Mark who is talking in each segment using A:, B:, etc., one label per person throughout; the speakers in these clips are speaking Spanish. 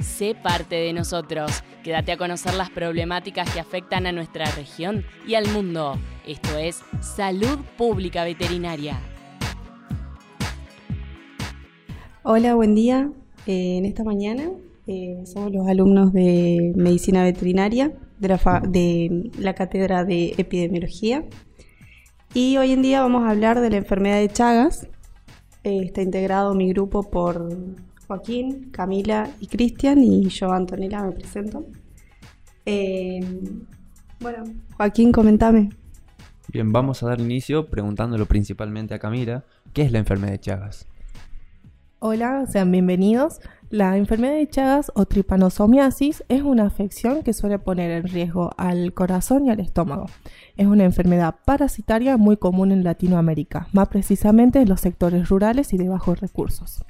A: Sé parte de nosotros. Quédate a conocer las problemáticas que afectan a nuestra región y al mundo. Esto es Salud Pública Veterinaria.
B: Hola, buen día. Eh, en esta mañana eh, somos los alumnos de Medicina Veterinaria de la, de la Cátedra de Epidemiología. Y hoy en día vamos a hablar de la enfermedad de Chagas. Eh, está integrado mi grupo por Joaquín, Camila y Cristian y yo, Antonella, me presento. Eh, bueno, Joaquín, comentame.
C: Bien, vamos a dar inicio preguntándolo principalmente a Camila, ¿qué es la enfermedad de Chagas?
D: Hola, sean bienvenidos. La enfermedad de Chagas o tripanosomiasis es una afección que suele poner en riesgo al corazón y al estómago. Es una enfermedad parasitaria muy común en Latinoamérica, más precisamente en los sectores rurales y de bajos recursos.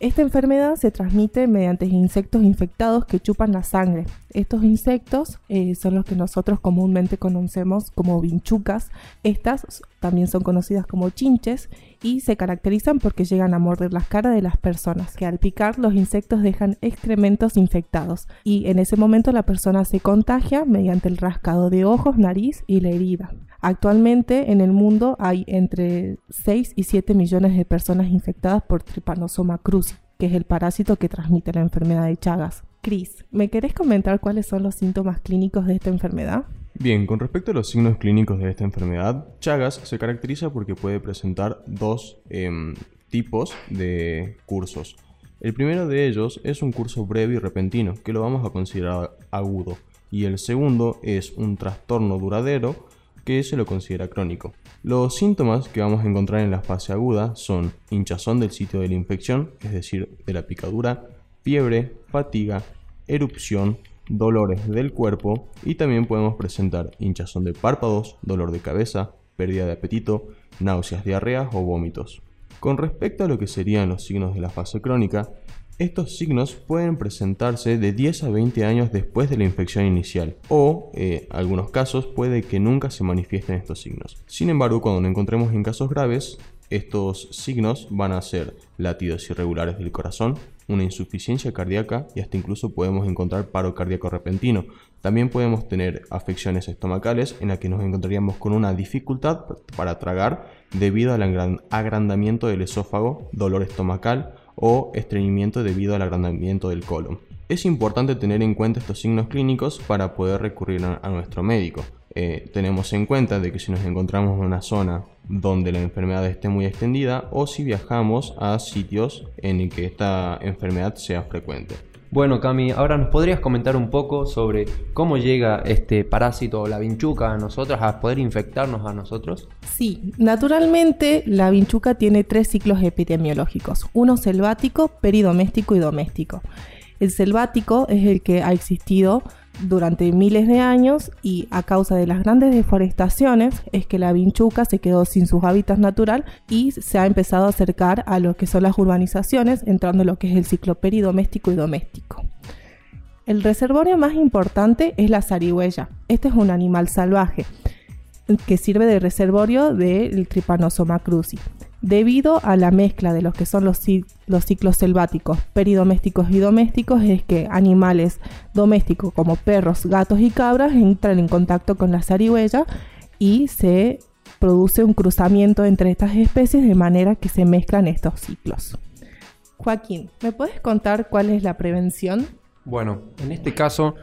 D: Esta enfermedad se transmite mediante insectos infectados que chupan la sangre. Estos insectos eh, son los que nosotros comúnmente conocemos como vinchucas. Estas también son conocidas como chinches y se caracterizan porque llegan a morder las caras de las personas, que al picar los insectos dejan excrementos infectados y en ese momento la persona se contagia mediante el rascado de ojos, nariz y la herida. Actualmente en el mundo hay entre 6 y 7 millones de personas infectadas por Trypanosoma cruzi, que es el parásito que transmite la enfermedad de Chagas. Cris, ¿me querés comentar cuáles son los síntomas clínicos de esta enfermedad?
E: Bien, con respecto a los signos clínicos de esta enfermedad, Chagas se caracteriza porque puede presentar dos em, tipos de cursos. El primero de ellos es un curso breve y repentino, que lo vamos a considerar agudo, y el segundo es un trastorno duradero que se lo considera crónico. Los síntomas que vamos a encontrar en la fase aguda son hinchazón del sitio de la infección, es decir, de la picadura, fiebre, fatiga, erupción, dolores del cuerpo y también podemos presentar hinchazón de párpados, dolor de cabeza, pérdida de apetito, náuseas, diarreas o vómitos. Con respecto a lo que serían los signos de la fase crónica, estos signos pueden presentarse de 10 a 20 años después de la infección inicial o, en eh, algunos casos, puede que nunca se manifiesten estos signos. Sin embargo, cuando nos encontremos en casos graves, estos signos van a ser latidos irregulares del corazón, una insuficiencia cardíaca y hasta incluso podemos encontrar paro cardíaco repentino. También podemos tener afecciones estomacales en las que nos encontraríamos con una dificultad para tragar debido al agrandamiento del esófago, dolor estomacal o estreñimiento debido al agrandamiento del colon. Es importante tener en cuenta estos signos clínicos para poder recurrir a, nuestro médico. Eh, tenemos en cuenta de que si nos encontramos en una zona donde la enfermedad esté muy extendida o si viajamos a sitios en el que esta enfermedad sea frecuente.
C: Bueno, Cami, ahora nos podrías comentar un poco sobre cómo llega este parásito o la vinchuca a nosotros, a poder infectarnos a nosotros.
D: Sí, naturalmente la vinchuca tiene tres ciclos epidemiológicos, uno selvático, peridoméstico y doméstico. El selvático es el que ha existido durante miles de años y a causa de las grandes deforestaciones es que la vinchuca se quedó sin sus hábitats natural y se ha empezado a acercar a lo que son las urbanizaciones, entrando en lo que es el ciclo peridoméstico y doméstico. El reservorio más importante es la zarigüeya. Este es un animal salvaje que sirve de reservorio del Trypanosoma cruzi debido a la mezcla de los que son los, ciclos selváticos, peridomésticos y domésticos, es que animales domésticos como perros, gatos y cabras entran en contacto con la zarigüeya y se produce un cruzamiento entre estas especies de manera que se mezclan estos ciclos. Joaquín, ¿me puedes contar cuál es la prevención?
C: Bueno, en este caso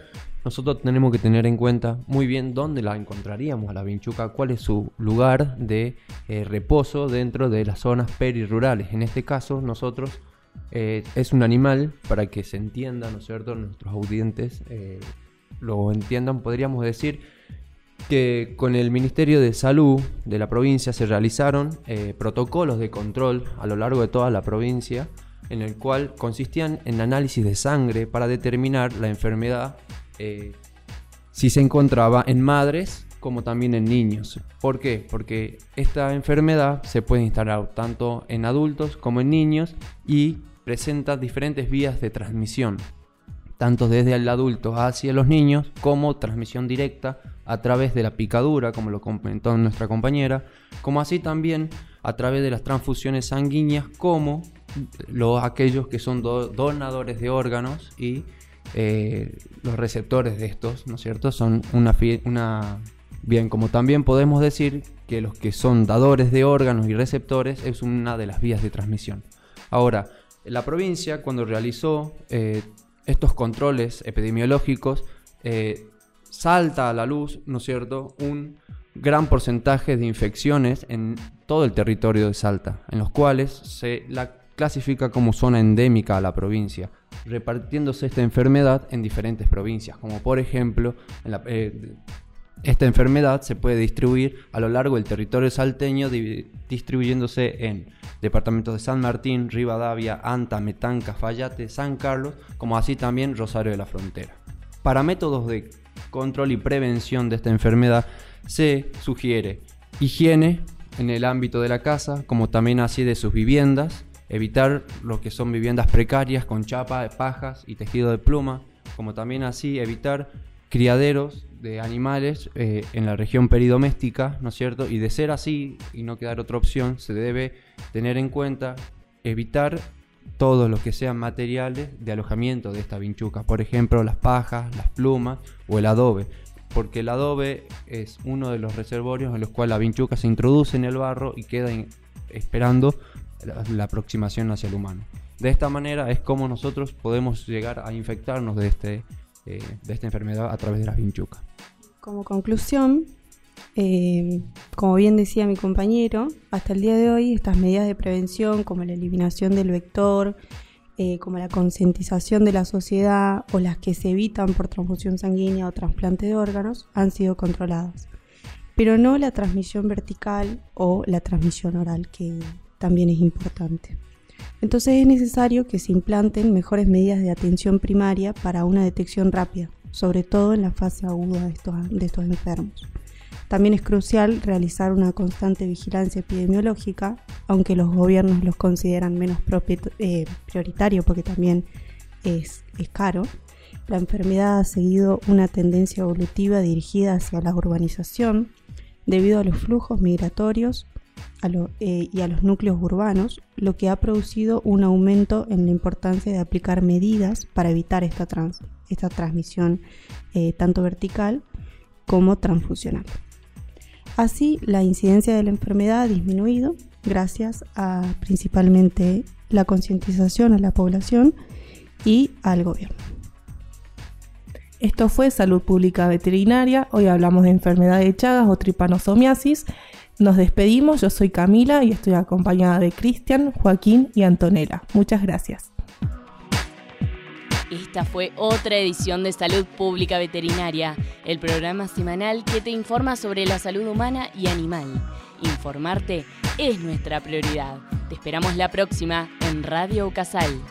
C: nosotros tenemos que tener en cuenta muy bien dónde la encontraríamos a la vinchuca, cuál es su lugar de eh, reposo dentro de las zonas perirurales. En este caso, nosotros eh, es un animal, para que se entienda, ¿no es cierto?, nuestros audientes eh, lo entiendan, podríamos decir que con el Ministerio de Salud de la provincia se realizaron protocolos de control a lo largo de toda la provincia, en el cual consistían en análisis de sangre para determinar la enfermedad eh, si se encontraba en madres como también en niños. ¿Por qué? Porque esta enfermedad se puede instalar tanto en adultos como en niños y presenta diferentes vías de transmisión, tanto desde el adulto hacia los niños como transmisión directa a través de la picadura, como lo comentó nuestra compañera, como así también a través de las transfusiones sanguíneas como los, aquellos que son donadores de órganos y eh, los receptores de estos, ¿no es cierto? Son una, una... Bien, como también podemos decir que los que son dadores de órganos y receptores es una de las vías de transmisión. Ahora, la provincia cuando realizó eh, estos controles epidemiológicos, eh, salta a la luz, ¿no es cierto?, un gran porcentaje de infecciones en todo el territorio de Salta, en los cuales se la clasifica como zona endémica a la provincia, repartiéndose esta enfermedad en diferentes provincias, como por ejemplo, eh, esta enfermedad se puede distribuir a lo largo del territorio salteño, distribuyéndose en departamentos de San Martín, Rivadavia, Anta, Metán, Cafayate, San Carlos, como así también Rosario de la Frontera. Para métodos de control y prevención de esta enfermedad se sugiere higiene en el ámbito de la casa, como también así de sus viviendas, evitar lo que son viviendas precarias con chapa, pajas y tejido de pluma, como también así evitar criaderos de animales eh, en la región peridoméstica, ¿no es cierto? Y de ser así y no quedar otra opción, se debe tener en cuenta evitar todos los que sean materiales de alojamiento de esta vinchuca, por ejemplo las pajas, las plumas o el adobe, porque el adobe es uno de los reservorios en los cuales la vinchuca se introduce en el barro y queda esperando la, aproximación hacia el humano. De esta manera es como nosotros podemos llegar a infectarnos de, este, eh, de esta enfermedad a través de las vinchucas.
B: Como conclusión, eh, como bien decía mi compañero, hasta el día de hoy estas medidas de prevención como la eliminación del vector, eh, como la concientización de la sociedad o las que se evitan por transfusión sanguínea o trasplante de órganos han sido controladas, pero no la transmisión vertical o la transmisión oral, que también es importante. Entonces es necesario que se implanten mejores medidas de atención primaria para una detección rápida, sobre todo en la fase aguda de estos, enfermos. También es crucial realizar una constante vigilancia epidemiológica, aunque los gobiernos los consideran menos eh, prioritario porque también es caro. La enfermedad ha seguido una tendencia evolutiva dirigida hacia la urbanización debido a los flujos migratorios eh, y a los núcleos urbanos, lo que ha producido un aumento en la importancia de aplicar medidas para evitar esta, esta transmisión eh, tanto vertical como transfusional. Así, la incidencia de la enfermedad ha disminuido gracias a principalmente la concientización a la población y al gobierno.
D: Esto fue Salud Pública Veterinaria. Hoy hablamos de enfermedad de Chagas o tripanosomiasis. Nos despedimos. Yo soy Camila y estoy acompañada de Cristian, Joaquín y Antonella. Muchas gracias.
A: Esta fue otra edición de Salud Pública Veterinaria, el programa semanal que te informa sobre la salud humana y animal. Informarte es nuestra prioridad. Te esperamos la próxima en Radio Casal.